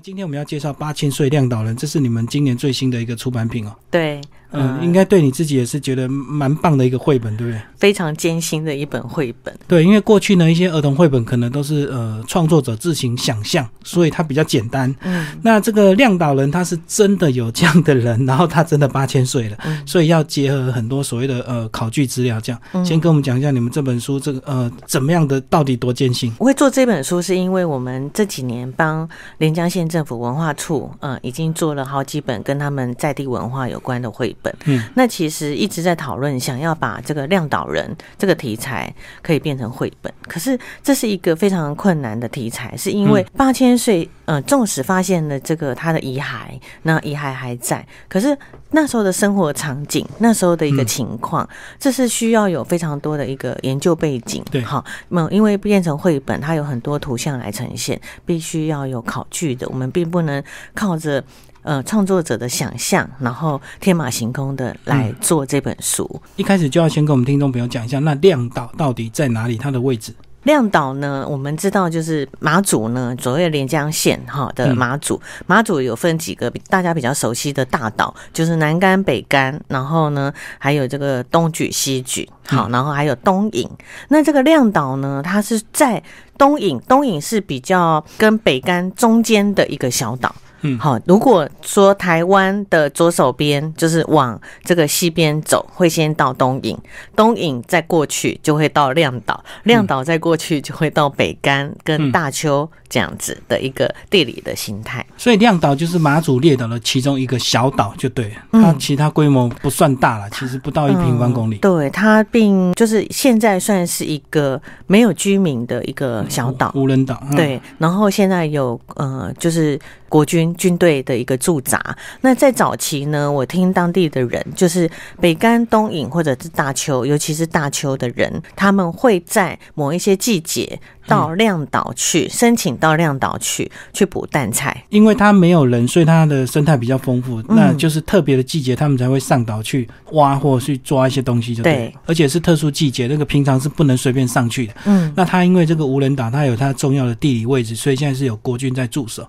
今天我们要介绍《八千岁亮导人》，这是你们今年最新的一个出版品哦。对，嗯，应该对你自己也是觉得蛮棒的一个绘本，对不对？非常艰辛的一本绘本。对，因为过去呢，一些儿童绘本可能都是呃创作者自行想象，所以它比较简单。嗯，那这个亮导人他是真的有这样的人，然后他真的八千岁了，所以要结合很多所谓的呃考据资料，这样先跟我们讲一下你们这本书这个呃怎么样的，到底多艰辛？我会做这本书是因为我们这几年帮连江县政府文化处，嗯，已经做了好几本跟他们在地文化有关的绘本。嗯，那其实一直在讨论，想要把这个亮导人这个题材可以变成绘本，可是这是一个非常困难的题材，是因为八千岁，呃，纵使发现了这个他的遗骸，那遗骸还在，可是那时候的生活场景，那时候的一个情况，这是需要有非常多的一个研究背景。对，好，那因为变成绘本，它有很多图像来呈现，必须要有考据的，我们并不能靠着。呃，创作者的想象，然后天马行空的来做这本书。一开始就要先跟我们听众朋友讲一下，那亮岛到底在哪里？它的位置？亮岛呢，我们知道就是马祖呢，所谓连江县哈的马祖。马祖有分几个大家比较熟悉的大岛，就是南竿、北竿，然后呢还有这个东莒、西莒，好，然后还有东引。那这个亮岛呢，它是在东引，东引是比较跟北竿中间的一个小岛。嗯，好。如果说台湾的左手边就是往这个西边走，会先到东引，东引再过去就会到亮岛，亮岛再过去就会到北干跟大邱这样子的一个地理的形态。所以亮岛就是马祖列岛的其中一个小岛，就对。它其他规模不算大了，其实不到一平方公里。对，它并就是现在算是一个没有居民的一个小岛，无人岛。对，然后现在有呃，就是国军。军队的一个驻扎。那在早期呢，我听当地的人，就是北干、东引或者是大邱，尤其是大邱的人，他们会在某一些季节。到亮岛去申请，到亮岛去去捕淡菜，因为它没有人，所以它的生态比较丰富。那就是特别的季节，他们才会上岛去挖或去抓一些东西，就对。而且是特殊季节，那个平常是不能随便上去的。嗯，那它因为这个无人岛，它有它重要的地理位置，所以现在是有国军在驻守，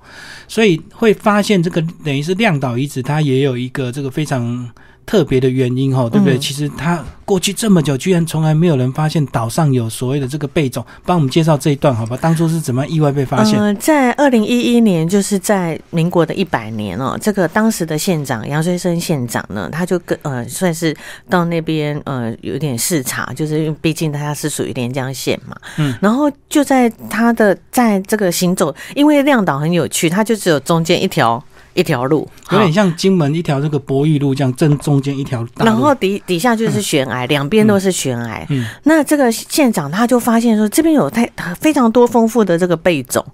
所以会发现这个等于是亮岛遗址，它也有一个这个非常。特别的原因哈，对不对？其实它过去这么久，居然从来没有人发现岛上有所谓的这个贝种。帮我们介绍这一段好吧？当初是怎么意外被发现？在二零一一年，就是在民国的一百年哦，这个当时的县长杨水生县长呢，他就跟呃算是到那边呃有点视察，就是因为毕竟他是属于连江县嘛，嗯，然后就在他的在这个行走，因为亮岛很有趣，它就只有中间一条。一条路有点像金门一条这个博玉路这样，正中间一条，然后底底下就是悬崖，两边都是悬崖。嗯，那这个县长他就发现说，这边有太非常多丰富的这个贝种，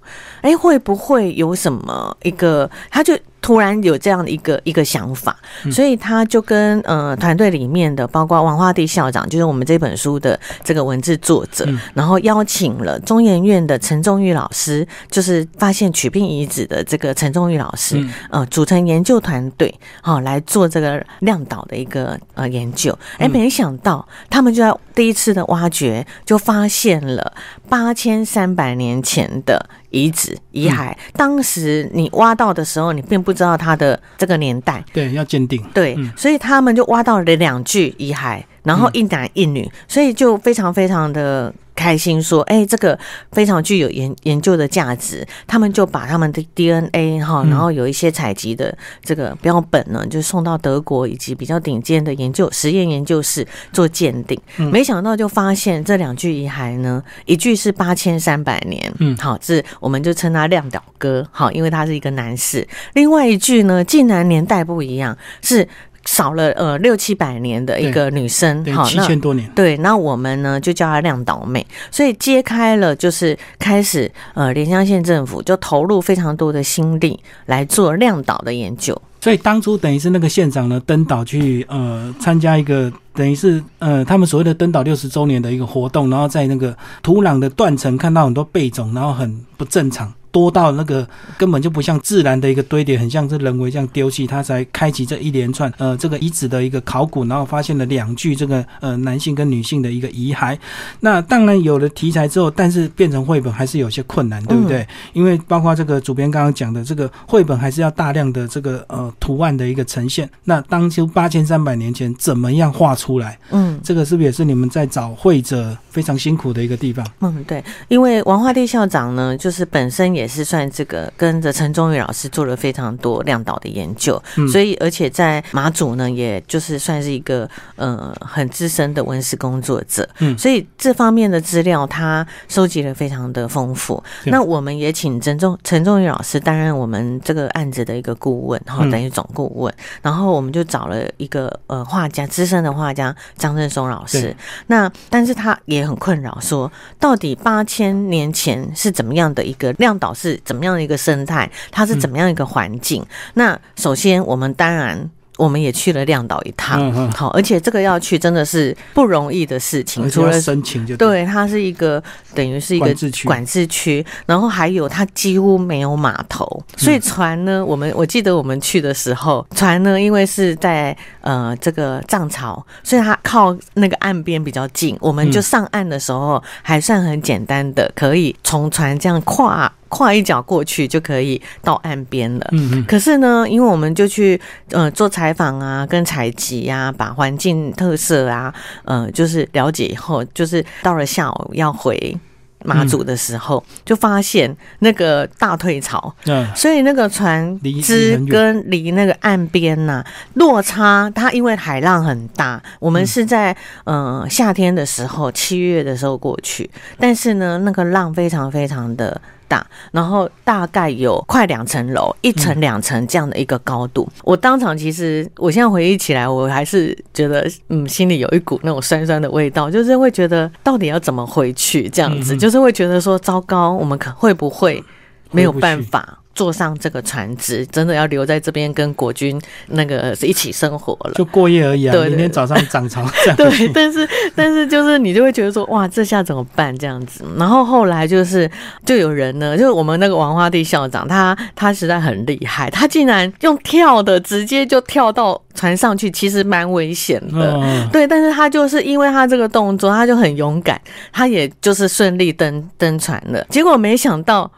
哎，会不会有什么一个？他就。突然有这样的一个一个想法，所以他就跟呃团队里面的，包括王化地校长，就是我们这本书的这个文字作者，然后邀请了中研院的陈仲玉老师，就是发现曲病遗址的这个陈仲玉老师，呃，组成研究团队，好来做这个亮岛的一个呃研究。哎，没想到他们就在第一次的挖掘，就发现了八千三百年前的。遗址遗骸，当时你挖到的时候，你并不知道它的这个年代。对，要鉴定。对，所以他们就挖到了两具遗骸，然后一男一女，所以就非常非常的。开心说：“哎，这个非常具有研研究的价值。他们就把他们的 DNA 哈，然后有一些采集的这个标本呢，就送到德国以及比较顶尖的研究实验研究室做鉴定。没想到就发现这两具遗骸呢，一具是八千三百年，嗯，好，是我们就称他亮岛哥，好，因为他是一个男士。另外一具呢，竟然年代不一样，是。”少了呃六七百年的一个女生，好，七千多年。对，那我们呢就叫她亮岛妹，所以揭开了就是开始呃连江县政府就投入非常多的心力来做亮岛的研究。所以当初等于是那个县长呢登岛去呃参加一个等于是呃他们所谓的登岛六十周年的一个活动，然后在那个土壤的断层看到很多贝种，然后很不正常。多到那个根本就不像自然的一个堆叠，很像是人为这样丢弃，他才开启这一连串呃这个遗址的一个考古，然后发现了两具这个呃男性跟女性的一个遗骸。那当然有了题材之后，但是变成绘本还是有些困难，对不对？因为包括这个主编刚刚讲的，这个绘本还是要大量的这个呃图案的一个呈现。那当初八千三百年前怎么样画出来？嗯，这个是不是也是你们在找绘者非常辛苦的一个地方？嗯，对，因为王化地校长呢，就是本身也是算这个跟着陈忠宇老师做了非常多亮导的研究，所以而且在马祖呢，也就是算是一个呃很资深的文史工作者，嗯，所以这方面的资料他收集的非常的丰富。那我们也请陈忠陈忠宇老师担任我们这个案子的一个顾问，哈，等于总顾问。然后我们就找了一个呃画家，资深的画家张振松老师。那但是他也很困扰，说到底八千年前是怎么样的一个亮岛，是怎么样的一个生态，它是怎么样一个环境？那首先我们当然。我们也去了亮岛一趟，好，而且这个要去真的是不容易的事情。除了申请就对，它是一个等于是一个管制区，然后还有它几乎没有码头，所以船呢，我们我记得我们去的时候，船呢因为是在呃这个涨潮，所以它靠那个岸边比较近，我们就上岸的时候还算很简单的，可以从船这样跨。跨一脚过去就可以到岸边了。嗯嗯。可是呢，因为我们就去呃做采访啊，跟采集呀，把环境特色啊，呃，就是了解以后，就是到了下午要回马祖的时候，就发现那个大退潮。嗯。所以那个船只跟离那个岸边呐落差，它因为海浪很大。我们是在呃夏天的时候，七月的时候过去，但是呢，那个浪非常非常的。大，然后大概有快两层楼，一层两层这样的一个高度。我当场其实，我现在回忆起来，我还是觉得，嗯，心里有一股那种酸酸的味道，就是会觉得到底要怎么回去这样子，就是会觉得说，糟糕，我们可会不会没有办法？坐上这个船只，真的要留在这边跟国军那个一起生活了，就过夜而已啊。明天早上涨潮。对，但是但是就是你就会觉得说，哇，这下怎么办这样子？然后后来就是就有人呢，就是我们那个王花地校长，他他实在很厉害，他竟然用跳的直接就跳到船上去，其实蛮危险的。对，但是他就是因为他这个动作，他就很勇敢，他也就是顺利登登船了。结果没想到。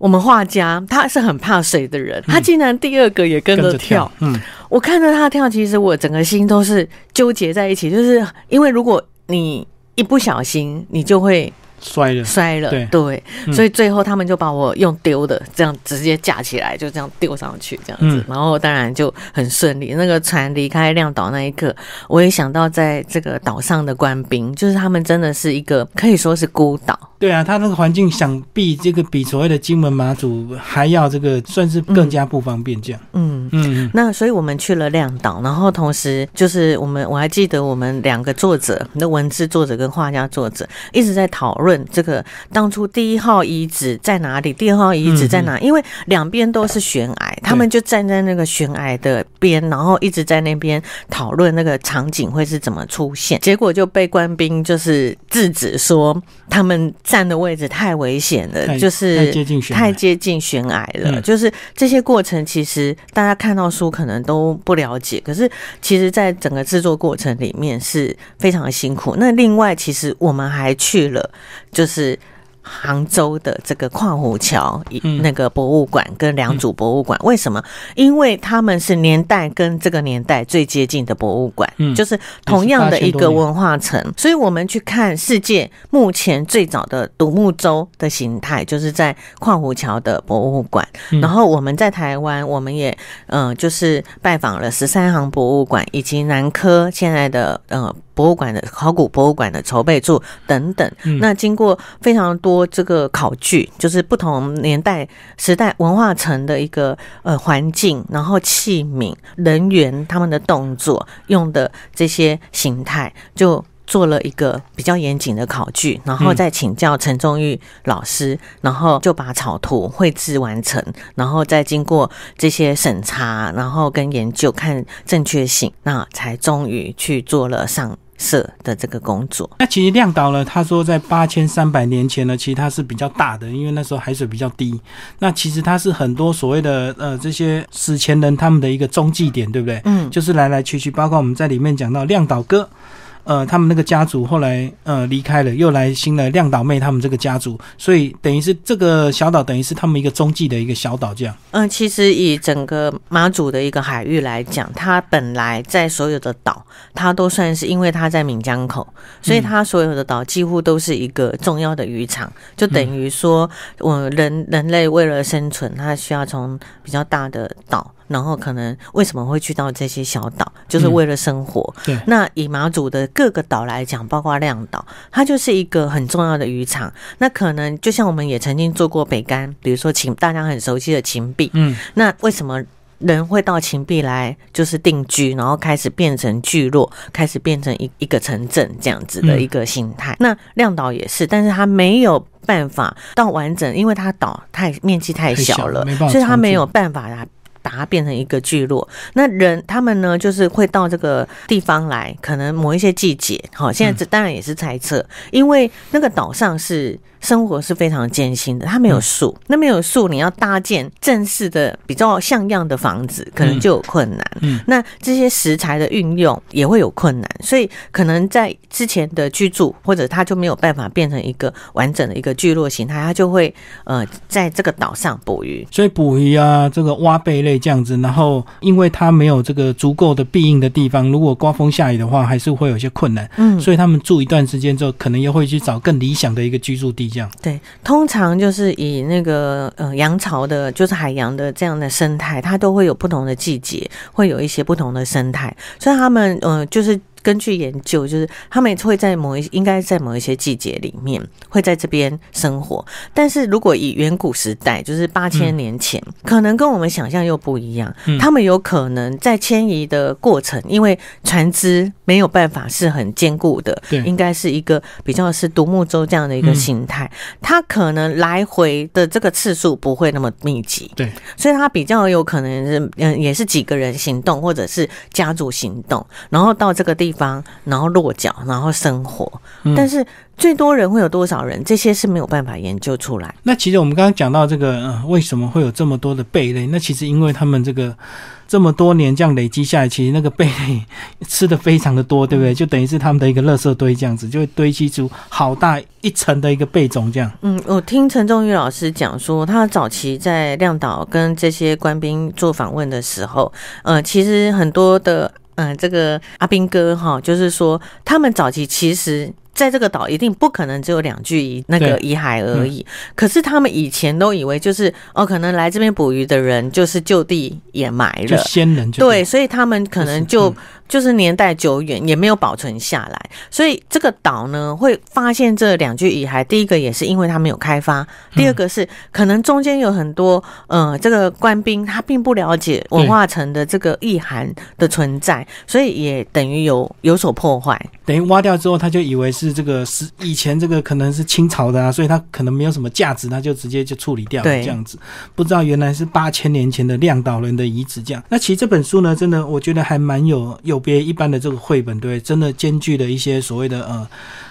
我们画家他是很怕水的人，他竟然第二个也跟着跳。嗯，我看着他跳，其实我整个心都是纠结在一起，就是因为如果你一不小心，你就会。摔了，摔了，对，所以最后他们就把我用丢的，这样直接架起来，就这样丢上去，这样子，然后当然就很顺利。那个船离开亮岛那一刻，我也想到在这个岛上的官兵，就是他们真的是一个可以说是孤岛。对啊，他那个环境想必这个比所谓的金门马祖还要这个算是更加不方便这样。嗯嗯，那所以我们去了亮岛，然后同时就是我们我还记得我们两个作者，那文字作者跟画家作者一直在讨论。这个当初第一号遗址在哪里？第二号遗址在哪？因为两边都是悬崖，他们就站在那个悬崖的边，然后一直在那边讨论那个场景会是怎么出现。结果就被官兵就是制止说，他们站的位置太危险了，就是太接近太接近悬崖了。就是这些过程，其实大家看到书可能都不了解，可是其实在整个制作过程里面是非常的辛苦。那另外，其实我们还去了。就是杭州的这个跨湖桥那个博物馆跟良渚博物馆，为什么？因为他们是年代跟这个年代最接近的博物馆，就是同样的一个文化层，所以我们去看世界目前最早的独木舟的形态，就是在跨湖桥的博物馆。然后我们在台湾，我们也嗯，就是拜访了十三行博物馆以及南科现在的呃。博物馆的考古博物馆的筹备处等等，那经过非常多这个考据，就是不同年代、时代、文化层的一个呃环境，然后器皿、人员他们的动作用的这些形态，就做了一个比较严谨的考据，然后再请教陈忠玉老师，然后就把草图绘制完成，然后再经过这些审查，然后跟研究看正确性，那才终于去做了上。色的这个工作。那其实亮岛呢，他说在八千三百年前呢，其实它是比较大的，因为那时候海水比较低。那其实它是很多所谓的呃这些史前人他们的一个中继点，对不对？嗯，就是来来去去，包括我们在里面讲到亮岛哥。呃，他们那个家族后来呃离开了，又来新的亮岛妹他们这个家族，所以等于是这个小岛等于是他们一个中继的一个小岛这样。嗯，其实以整个马祖的一个海域来讲，它本来在所有的岛，它都算是因为它在闽江口，所以它所有的岛几乎都是一个重要的渔场，就等于说我人人类为了生存，它需要从比较大的岛。然后可能为什么会去到这些小岛，就是为了生活。对。那以马祖的各个岛来讲，包括亮岛，它就是一个很重要的渔场。那可能就像我们也曾经做过北干，比如说秦，大家很熟悉的秦壁。嗯。那为什么人会到秦壁来，就是定居，然后开始变成聚落，开始变成一一个城镇这样子的一个形态？那亮岛也是，但是它没有办法到完整，因为它岛太面积太小了，所以它没有办法啊。把它变成一个聚落，那人他们呢，就是会到这个地方来，可能某一些季节，好，现在这当然也是猜测，因为那个岛上是。生活是非常艰辛的，它没有树，那没有树，你要搭建正式的比较像样的房子，可能就有困难。嗯，那这些食材的运用也会有困难，所以可能在之前的居住，或者它就没有办法变成一个完整的一个聚落形态，它就会呃在这个岛上捕鱼。所以捕鱼啊，这个挖贝类这样子，然后因为它没有这个足够的庇应的地方，如果刮风下雨的话，还是会有一些困难。嗯，所以他们住一段时间之后，可能又会去找更理想的一个居住地。对，通常就是以那个呃洋潮的，就是海洋的这样的生态，它都会有不同的季节，会有一些不同的生态，所以他们呃就是。根据研究，就是他们会在某一应该在某一些季节里面会在这边生活。但是如果以远古时代，就是八千年前，可能跟我们想象又不一样。他们有可能在迁移的过程，因为船只没有办法是很坚固的，应该是一个比较是独木舟这样的一个形态。它可能来回的这个次数不会那么密集，对，所以它比较有可能是嗯，也是几个人行动，或者是家族行动，然后到这个地。地方，然后落脚，然后生活，但是最多人会有多少人？这些是没有办法研究出来。那其实我们刚刚讲到这个，为什么会有这么多的贝类？那其实因为他们这个。这么多年这样累积下来，其实那个贝类吃的非常的多，对不对？就等于是他们的一个垃圾堆这样子，就会堆积出好大一层的一个贝种这样。嗯，我听陈忠宇老师讲说，他早期在亮岛跟这些官兵做访问的时候，呃，其实很多的，嗯，这个阿斌哥哈，就是说他们早期其实。在这个岛一定不可能只有两具遗那个遗骸而已。可是他们以前都以为就是哦，可能来这边捕鱼的人就是就地掩埋了，先人对，所以他们可能就。就是年代久远，也没有保存下来，所以这个岛呢会发现这两具遗骸。第一个也是因为他没有开发，第二个是可能中间有很多呃，这个官兵他并不了解文化城的这个意涵的存在，所以也等于有有所破坏。等于挖掉之后，他就以为是这个是以前这个可能是清朝的啊，所以他可能没有什么价值，他就直接就处理掉了这样子。不知道原来是八千年前的亮岛人的遗址这样。那其实这本书呢，真的我觉得还蛮有有。别一般的这个绘本，对，真的兼具了一些所谓的呃。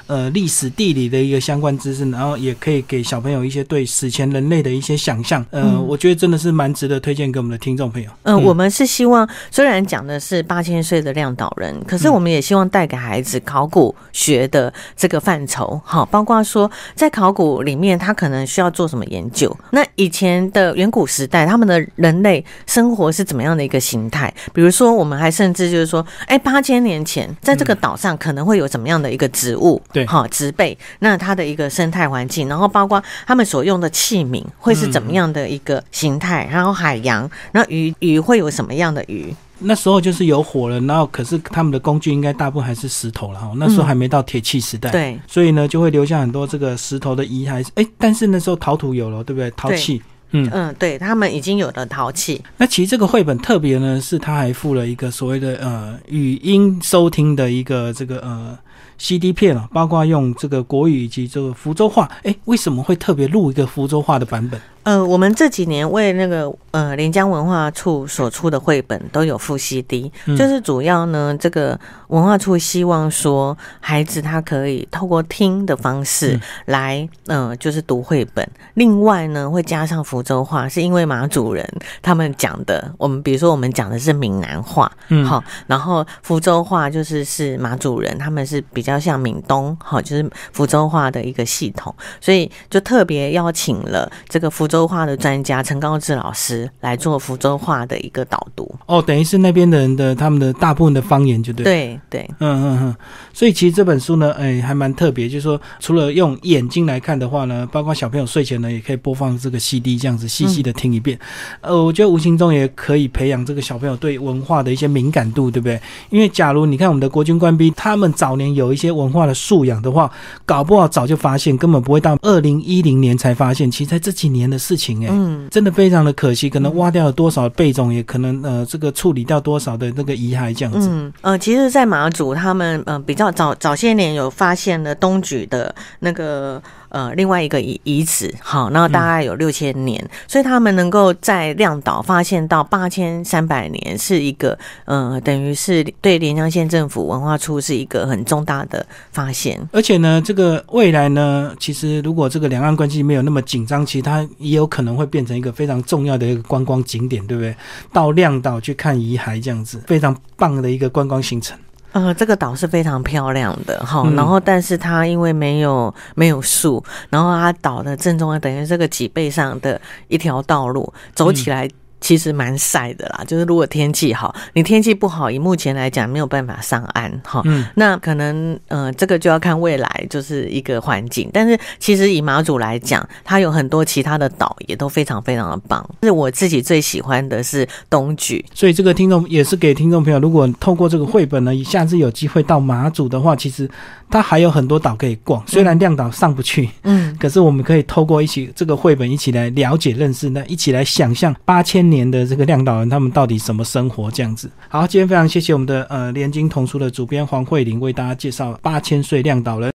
呃，历史地理的一个相关知识，然后也可以给小朋友一些对史前人类的一些想象。呃，我觉得真的是蛮值得推荐给我们的听众朋友。嗯，我们是希望，虽然讲的是八千岁的亮岛人，可是我们也希望带给孩子考古学的这个范畴。好，包括说在考古里面，他可能需要做什么研究？那以前的远古时代，他们的人类生活是怎么样的一个形态？比如说，我们还甚至就是说，哎，八千年前在这个岛上可能会有怎么样的一个植物？好，植被，那它的一个生态环境，然后包括他们所用的器皿会是怎么样的一个形态，然后海洋，那鱼鱼会有什么样的鱼？那时候就是有火了，然后可是他们的工具应该大部分还是石头了哈。那时候还没到铁器时代，对，所以呢就会留下很多这个石头的遗骸。哎，但是那时候陶土有了，对不对？陶器，嗯嗯，对他们已经有了陶器。那其实这个绘本特别呢，是它还附了一个所谓的呃语音收听的一个这个呃。CD 片啊，包括用这个国语以及这个福州话，哎，为什么会特别录一个福州话的版本？呃，我们这几年为那个呃连江文化处所出的绘本都有附 CD，就是主要呢，这个文化处希望说孩子他可以透过听的方式来，嗯，就是读绘本。另外呢，会加上福州话，是因为马主人他们讲的，我们比如说我们讲的是闽南话，嗯，好，然后福州话就是是马主人他们是比较像闽东，好，就是福州话的一个系统，所以就特别邀请了这个福。福州话的专家陈高志老师来做福州话的一个导读哦，等于是那边的人的他们的大部分的方言就对，对对，嗯嗯嗯，所以其实这本书呢，哎，还蛮特别，就是说除了用眼睛来看的话呢，包括小朋友睡前呢，也可以播放这个 CD，这样子细细的听一遍。呃，我觉得无形中也可以培养这个小朋友对文化的一些敏感度，对不对？因为假如你看我们的国军官兵，他们早年有一些文化的素养的话，搞不好早就发现，根本不会到二零一零年才发现。其实在这几年的。事情哎，嗯，真的非常的可惜，可能挖掉了多少贝种，也可能呃，这个处理掉多少的那个遗骸这样子。嗯，呃，其实，在马祖他们呃比较早早些年有发现了东莒的那个。呃，另外一个遗遗址，好，那大概有六千年，所以他们能够在亮岛发现到八千三百年，是一个，呃，等于是对连江县政府文化处是一个很重大的发现。而且呢，这个未来呢，其实如果这个两岸关系没有那么紧张，其实它也有可能会变成一个非常重要的一个观光景点，对不对？到亮岛去看遗骸，这样子非常棒的一个观光行程。呃，这个岛是非常漂亮的哈，然后但是它因为没有没有树，然后它岛的正中央等于这个脊背上的一条道路，走起来。其实蛮晒的啦，就是如果天气好，你天气不好，以目前来讲没有办法上岸哈。嗯，那可能呃，这个就要看未来就是一个环境。但是其实以马祖来讲，它有很多其他的岛也都非常非常的棒。是我自己最喜欢的是东莒，所以这个听众也是给听众朋友，如果透过这个绘本呢，下次有机会到马祖的话，其实。它还有很多岛可以逛，虽然亮岛上不去，嗯，可是我们可以透过一起这个绘本一起来了解认识，那一起来想象八千年的这个亮导人他们到底什么生活这样子。好，今天非常谢谢我们的呃连经童书的主编黄慧玲为大家介绍八千岁亮导人。